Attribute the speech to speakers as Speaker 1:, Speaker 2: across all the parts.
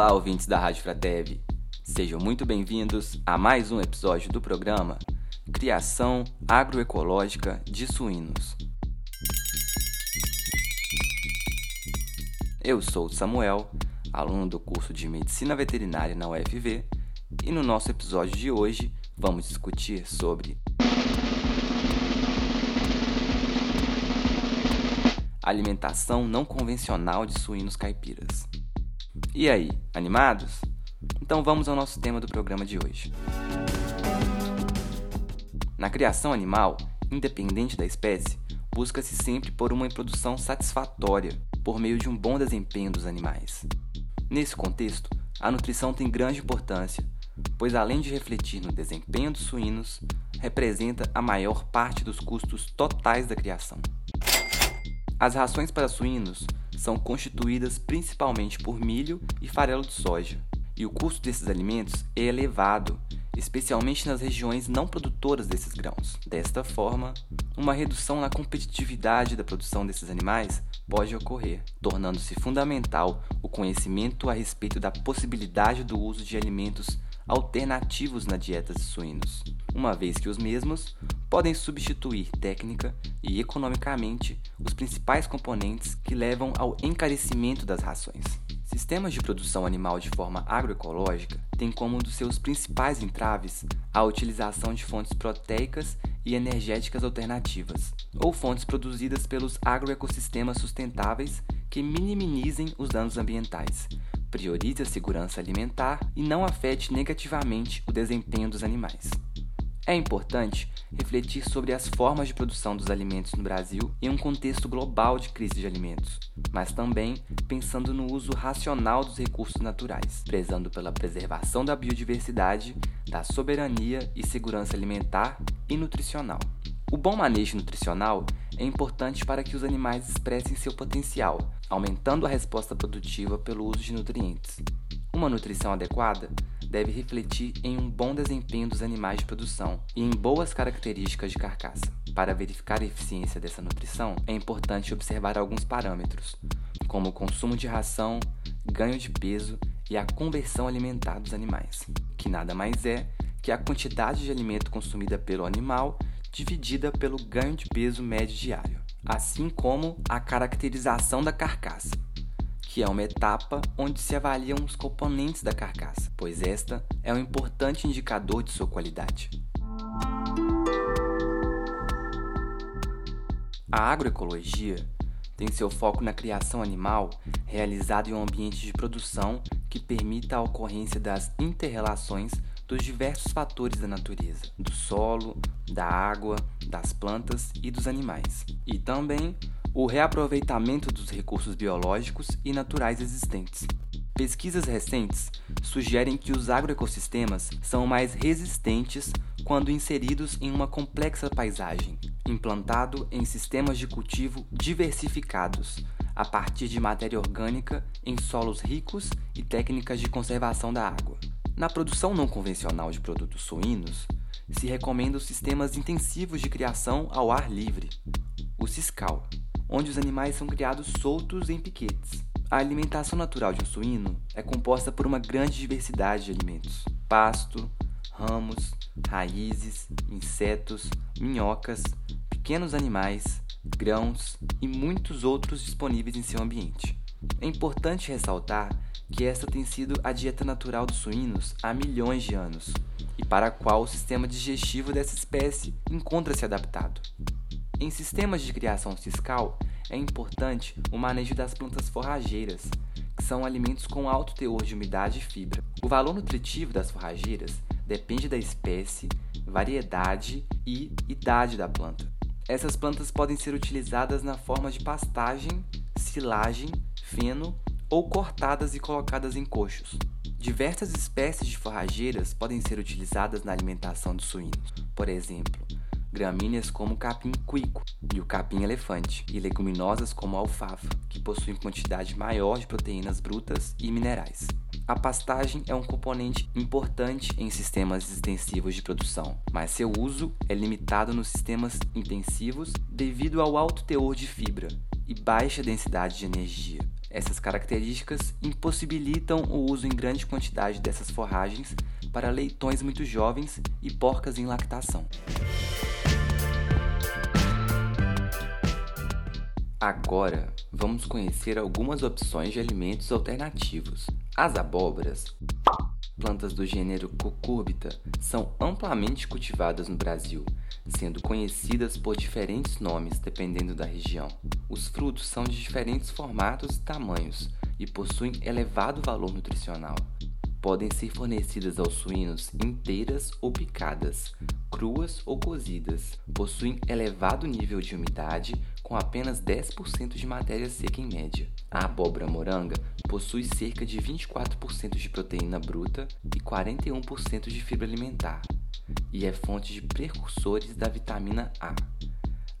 Speaker 1: Olá, ouvintes da Rádio Fratev. Sejam muito bem-vindos a mais um episódio do programa Criação Agroecológica de Suínos. Eu sou Samuel, aluno do curso de Medicina Veterinária na UFV, e no nosso episódio de hoje vamos discutir sobre alimentação não convencional de suínos caipiras. E aí, animados? Então vamos ao nosso tema do programa de hoje. Na criação animal, independente da espécie, busca-se sempre por uma produção satisfatória, por meio de um bom desempenho dos animais. Nesse contexto, a nutrição tem grande importância, pois além de refletir no desempenho dos suínos, representa a maior parte dos custos totais da criação. As rações para suínos são constituídas principalmente por milho e farelo de soja, e o custo desses alimentos é elevado, especialmente nas regiões não produtoras desses grãos. Desta forma, uma redução na competitividade da produção desses animais pode ocorrer, tornando-se fundamental o conhecimento a respeito da possibilidade do uso de alimentos alternativos na dieta de suínos, uma vez que os mesmos podem substituir técnica e economicamente os principais componentes que levam ao encarecimento das rações. Sistemas de produção animal de forma agroecológica têm como um dos seus principais entraves a utilização de fontes proteicas e energéticas alternativas, ou fontes produzidas pelos agroecossistemas sustentáveis que minimizem os danos ambientais, priorize a segurança alimentar e não afete negativamente o desempenho dos animais. É importante refletir sobre as formas de produção dos alimentos no Brasil em um contexto global de crise de alimentos, mas também pensando no uso racional dos recursos naturais, prezando pela preservação da biodiversidade, da soberania e segurança alimentar e nutricional. O bom manejo nutricional é importante para que os animais expressem seu potencial, aumentando a resposta produtiva pelo uso de nutrientes. Uma nutrição adequada deve refletir em um bom desempenho dos animais de produção e em boas características de carcaça. Para verificar a eficiência dessa nutrição, é importante observar alguns parâmetros, como o consumo de ração, ganho de peso e a conversão alimentar dos animais, que nada mais é que a quantidade de alimento consumida pelo animal dividida pelo ganho de peso médio diário, assim como a caracterização da carcaça, que é uma etapa onde se avaliam os componentes da carcaça, pois esta é um importante indicador de sua qualidade. A agroecologia tem seu foco na criação animal realizada em um ambiente de produção que permita a ocorrência das interrelações dos diversos fatores da natureza, do solo, da água, das plantas e dos animais, e também o reaproveitamento dos recursos biológicos e naturais existentes. Pesquisas recentes sugerem que os agroecossistemas são mais resistentes quando inseridos em uma complexa paisagem, implantado em sistemas de cultivo diversificados, a partir de matéria orgânica em solos ricos e técnicas de conservação da água. Na produção não convencional de produtos suínos, se recomenda os sistemas intensivos de criação ao ar livre, o CISCAL, onde os animais são criados soltos em piquetes. A alimentação natural de um suíno é composta por uma grande diversidade de alimentos: pasto, ramos, raízes, insetos, minhocas, pequenos animais, grãos e muitos outros disponíveis em seu ambiente. É importante ressaltar que esta tem sido a dieta natural dos suínos há milhões de anos e para a qual o sistema digestivo dessa espécie encontra-se adaptado. Em sistemas de criação fiscal, é importante o manejo das plantas forrageiras, que são alimentos com alto teor de umidade e fibra. O valor nutritivo das forrageiras depende da espécie, variedade e idade da planta. Essas plantas podem ser utilizadas na forma de pastagem, silagem, feno ou cortadas e colocadas em coxos. Diversas espécies de forrageiras podem ser utilizadas na alimentação dos suínos, por exemplo, gramíneas como o capim cuico e o capim elefante, e leguminosas como a alfafa, que possuem quantidade maior de proteínas brutas e minerais. A pastagem é um componente importante em sistemas extensivos de produção, mas seu uso é limitado nos sistemas intensivos devido ao alto teor de fibra e baixa densidade de energia. Essas características impossibilitam o uso em grande quantidade dessas forragens para leitões muito jovens e porcas em lactação. Agora, vamos conhecer algumas opções de alimentos alternativos. As abóboras, plantas do gênero Cucurbita, são amplamente cultivadas no Brasil, sendo conhecidas por diferentes nomes dependendo da região. Os frutos são de diferentes formatos e tamanhos e possuem elevado valor nutricional. Podem ser fornecidas aos suínos inteiras ou picadas, cruas ou cozidas. Possuem elevado nível de umidade, com apenas 10% de matéria seca em média. A abóbora moranga possui cerca de 24% de proteína bruta e 41% de fibra alimentar, e é fonte de precursores da vitamina A.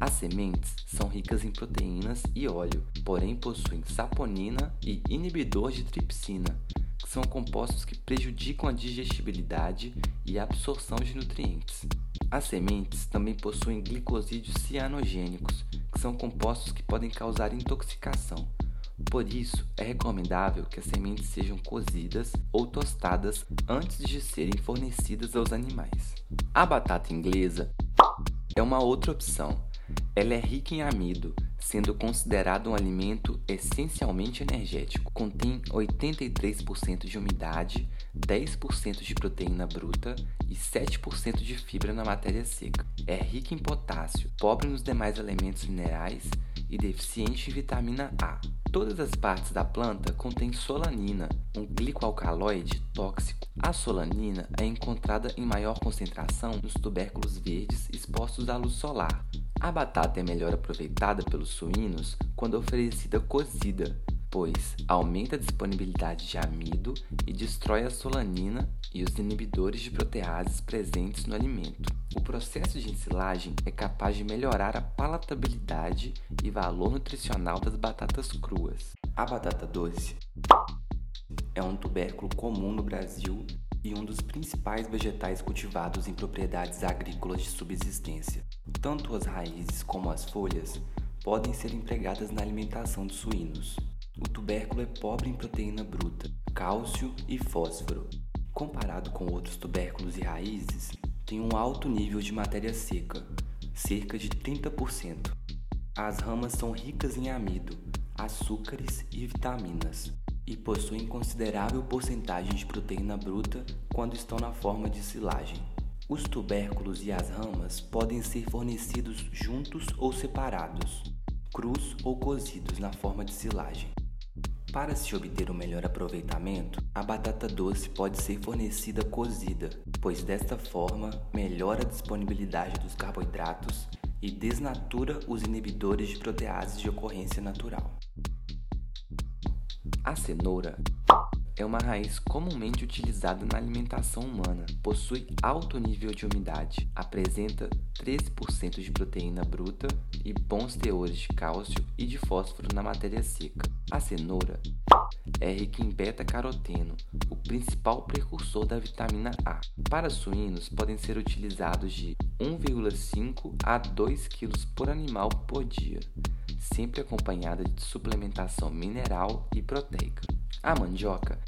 Speaker 1: As sementes são ricas em proteínas e óleo, porém possuem saponina e inibidor de tripsina, que são compostos que prejudicam a digestibilidade e a absorção de nutrientes. As sementes também possuem glicosídeos cianogênicos, são compostos que podem causar intoxicação. Por isso, é recomendável que as sementes sejam cozidas ou tostadas antes de serem fornecidas aos animais. A batata inglesa é uma outra opção. Ela é rica em amido, sendo considerado um alimento essencialmente energético. Contém 83% de umidade, 10% de proteína bruta e 7% de fibra na matéria seca. É rica em potássio, pobre nos demais elementos minerais e deficiente em vitamina A. Todas as partes da planta contêm solanina, um glicoalcaloide tóxico. A solanina é encontrada em maior concentração nos tubérculos verdes expostos à luz solar. A batata é melhor aproveitada pelos suínos quando oferecida cozida, pois aumenta a disponibilidade de amido e destrói a solanina e os inibidores de proteases presentes no alimento. O processo de ensilagem é capaz de melhorar a palatabilidade e valor nutricional das batatas cruas. A batata doce é um tubérculo comum no Brasil e um dos principais vegetais cultivados em propriedades agrícolas de subsistência. Tanto as raízes como as folhas podem ser empregadas na alimentação dos suínos. O tubérculo é pobre em proteína bruta, cálcio e fósforo. Comparado com outros tubérculos e raízes, tem um alto nível de matéria seca, cerca de 30%. As ramas são ricas em amido, açúcares e vitaminas, e possuem considerável porcentagem de proteína bruta quando estão na forma de silagem. Os tubérculos e as ramas podem ser fornecidos juntos ou separados, crus ou cozidos na forma de silagem. Para se obter um melhor aproveitamento, a batata doce pode ser fornecida cozida, pois desta forma melhora a disponibilidade dos carboidratos e desnatura os inibidores de proteases de ocorrência natural. A cenoura é uma raiz comumente utilizada na alimentação humana. Possui alto nível de umidade, apresenta 13% de proteína bruta e bons teores de cálcio e de fósforo na matéria seca. A cenoura é rica em beta-caroteno, o principal precursor da vitamina A. Para suínos, podem ser utilizados de 1,5 a 2 kg por animal por dia sempre acompanhada de suplementação mineral e proteica. A mandioca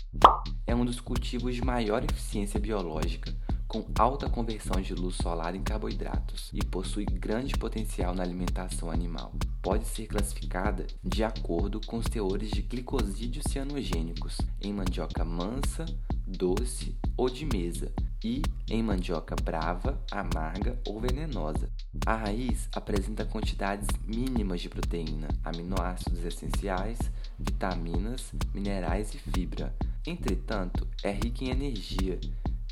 Speaker 1: é um dos cultivos de maior eficiência biológica, com alta conversão de luz solar em carboidratos e possui grande potencial na alimentação animal. Pode ser classificada de acordo com os teores de glicosídeos cianogênicos em mandioca mansa, doce ou de mesa, e em mandioca brava, amarga ou venenosa. A raiz apresenta quantidades mínimas de proteína, aminoácidos essenciais, vitaminas, minerais e fibra. Entretanto, é rica em energia,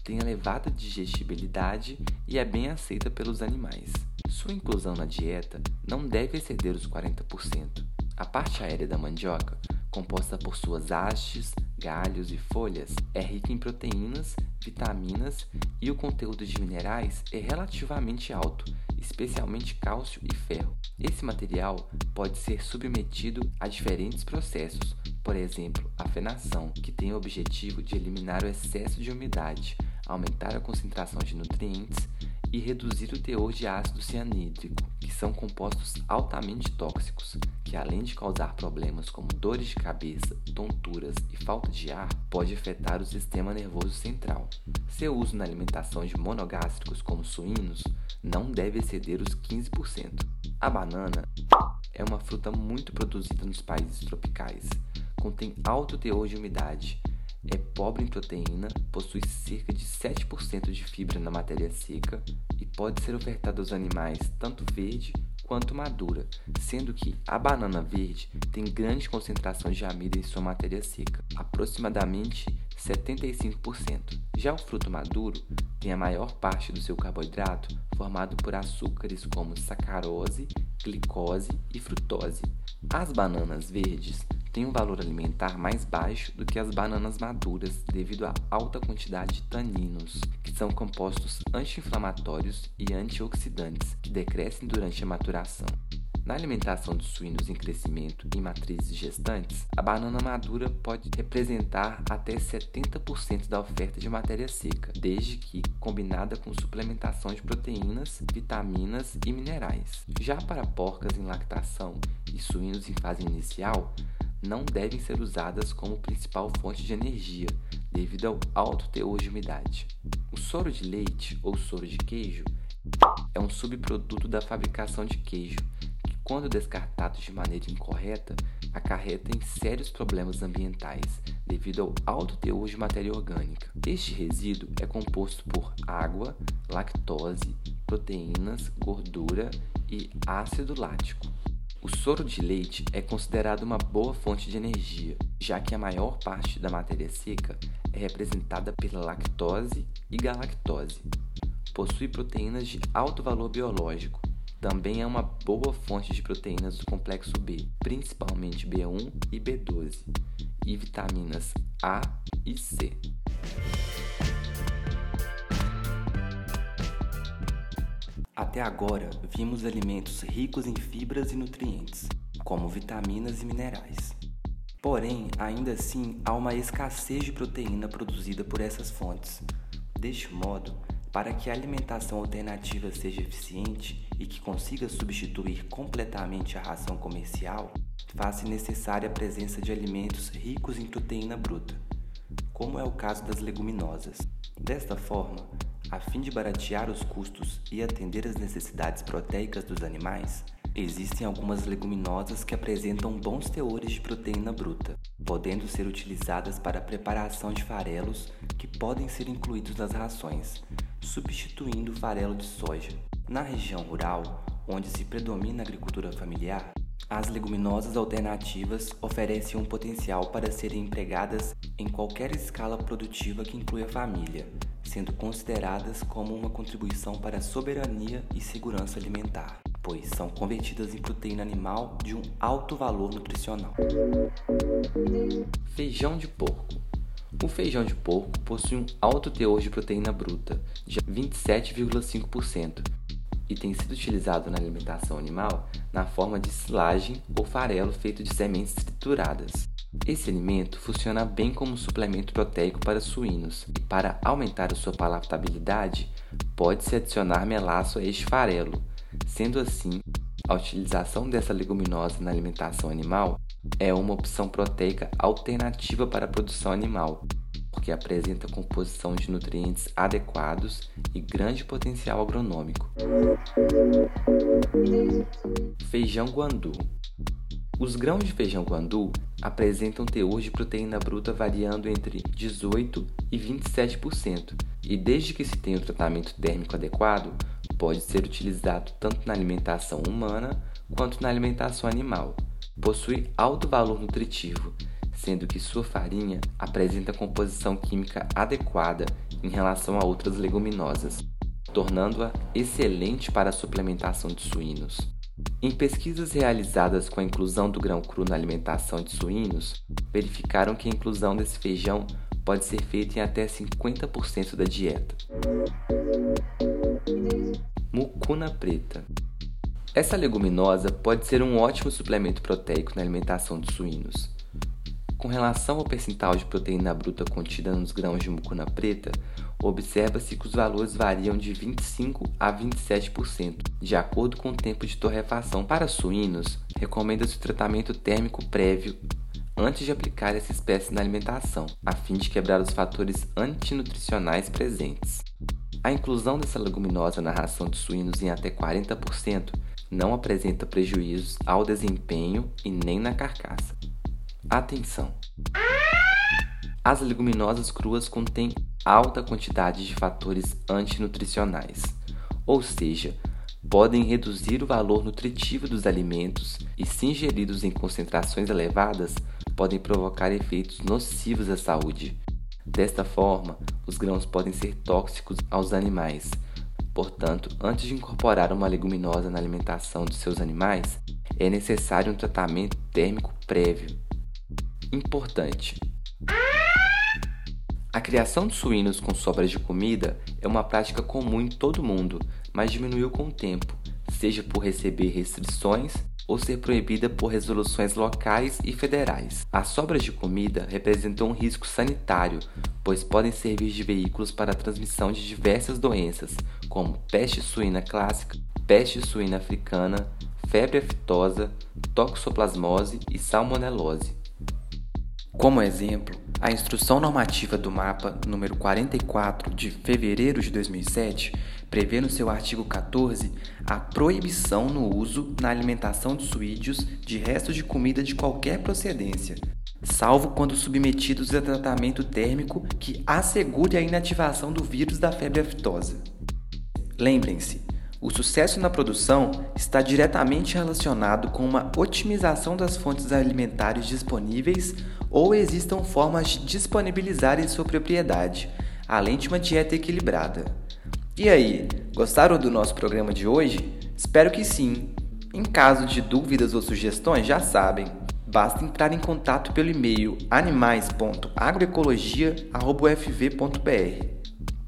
Speaker 1: tem elevada digestibilidade e é bem aceita pelos animais. Sua inclusão na dieta não deve exceder os 40%. A parte aérea da mandioca composta por suas hastes, galhos e folhas, é rica em proteínas, vitaminas e o conteúdo de minerais é relativamente alto, especialmente cálcio e ferro. Esse material pode ser submetido a diferentes processos, por exemplo, a fenação, que tem o objetivo de eliminar o excesso de umidade, aumentar a concentração de nutrientes e reduzir o teor de ácido cianídrico, são compostos altamente tóxicos, que além de causar problemas como dores de cabeça, tonturas e falta de ar, pode afetar o sistema nervoso central. Seu uso na alimentação de monogástricos como suínos não deve exceder os 15%. A banana é uma fruta muito produzida nos países tropicais, contém alto teor de umidade, é pobre em proteína, possui cerca de 7% de fibra na matéria seca e pode ser ofertada aos animais tanto verde quanto madura, sendo que a banana verde tem grande concentração de amido em sua matéria seca, aproximadamente 75%. Já o fruto maduro tem a maior parte do seu carboidrato formado por açúcares como sacarose, glicose e frutose. As bananas verdes tem um valor alimentar mais baixo do que as bananas maduras devido à alta quantidade de taninos, que são compostos anti-inflamatórios e antioxidantes que decrescem durante a maturação. Na alimentação dos suínos em crescimento em matrizes gestantes, a banana madura pode representar até 70% da oferta de matéria seca, desde que combinada com suplementação de proteínas, vitaminas e minerais. Já para porcas em lactação e suínos em fase inicial, não devem ser usadas como principal fonte de energia, devido ao alto teor de umidade. O soro de leite ou soro de queijo é um subproduto da fabricação de queijo que, quando descartado de maneira incorreta, acarreta em sérios problemas ambientais devido ao alto teor de matéria orgânica. Este resíduo é composto por água, lactose, proteínas, gordura e ácido lático. O soro de leite é considerado uma boa fonte de energia, já que a maior parte da matéria seca é representada pela lactose e galactose. Possui proteínas de alto valor biológico. Também é uma boa fonte de proteínas do complexo B, principalmente B1 e B12, e vitaminas A e C. Até agora, vimos alimentos ricos em fibras e nutrientes, como vitaminas e minerais. Porém, ainda assim, há uma escassez de proteína produzida por essas fontes. Deste modo, para que a alimentação alternativa seja eficiente e que consiga substituir completamente a ração comercial, faz-se necessária a presença de alimentos ricos em proteína bruta, como é o caso das leguminosas. Desta forma, a fim de baratear os custos e atender às necessidades proteicas dos animais, existem algumas leguminosas que apresentam bons teores de proteína bruta, podendo ser utilizadas para a preparação de farelos que podem ser incluídos nas rações, substituindo o farelo de soja. Na região rural, onde se predomina a agricultura familiar, as leguminosas alternativas oferecem um potencial para serem empregadas em qualquer escala produtiva que inclua a família, sendo consideradas como uma contribuição para a soberania e segurança alimentar, pois são convertidas em proteína animal de um alto valor nutricional. Feijão de porco. O feijão de porco possui um alto teor de proteína bruta, de 27,5%, e tem sido utilizado na alimentação animal na forma de silagem ou farelo feito de sementes trituradas. Esse alimento funciona bem como suplemento proteico para suínos e para aumentar a sua palatabilidade, pode-se adicionar melaço a este farelo. Sendo assim, a utilização dessa leguminosa na alimentação animal é uma opção proteica alternativa para a produção animal, porque apresenta composição de nutrientes adequados e grande potencial agronômico. Feijão guandu. Os grãos de feijão guandu apresentam teor de proteína bruta variando entre 18 e 27%, e desde que se tenha o tratamento térmico adequado, pode ser utilizado tanto na alimentação humana quanto na alimentação animal. Possui alto valor nutritivo, sendo que sua farinha apresenta composição química adequada em relação a outras leguminosas, tornando-a excelente para a suplementação de suínos. Em pesquisas realizadas com a inclusão do grão cru na alimentação de suínos, verificaram que a inclusão desse feijão pode ser feita em até 50% da dieta. Mucuna preta. Essa leguminosa pode ser um ótimo suplemento proteico na alimentação de suínos. Com relação ao percentual de proteína bruta contida nos grãos de mucuna preta, observa-se que os valores variam de 25% a 27%, de acordo com o tempo de torrefação. Para suínos, recomenda-se o tratamento térmico prévio antes de aplicar essa espécie na alimentação, a fim de quebrar os fatores antinutricionais presentes. A inclusão dessa leguminosa na ração de suínos em até 40% não apresenta prejuízos ao desempenho e nem na carcaça. Atenção! As leguminosas cruas contêm alta quantidade de fatores antinutricionais, ou seja, podem reduzir o valor nutritivo dos alimentos e, se ingeridos em concentrações elevadas, podem provocar efeitos nocivos à saúde. Desta forma, os grãos podem ser tóxicos aos animais. Portanto, antes de incorporar uma leguminosa na alimentação dos seus animais, é necessário um tratamento térmico prévio. Importante: a criação de suínos com sobras de comida é uma prática comum em todo mundo, mas diminuiu com o tempo, seja por receber restrições ou ser proibida por resoluções locais e federais. As sobras de comida representam um risco sanitário, pois podem servir de veículos para a transmissão de diversas doenças, como peste suína clássica, peste suína africana, febre aftosa, toxoplasmose e salmonelose. Como exemplo, a Instrução Normativa do Mapa número 44 de fevereiro de 2007 prevê no seu artigo 14 a proibição no uso na alimentação de suídeos de restos de comida de qualquer procedência, salvo quando submetidos a tratamento térmico que assegure a inativação do vírus da febre aftosa. Lembrem-se, o sucesso na produção está diretamente relacionado com uma otimização das fontes alimentares disponíveis ou existam formas de disponibilizarem sua propriedade, além de uma dieta equilibrada. E aí, gostaram do nosso programa de hoje? Espero que sim. Em caso de dúvidas ou sugestões, já sabem, basta entrar em contato pelo e-mail animais.agroecologia.ufv.br.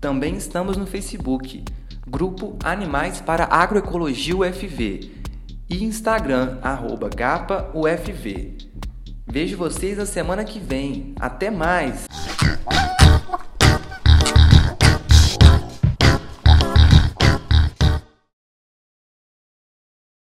Speaker 1: Também estamos no Facebook, Grupo Animais para Agroecologia UFV e Instagram, arroba GapaUFV. Vejo vocês na semana que vem. Até mais!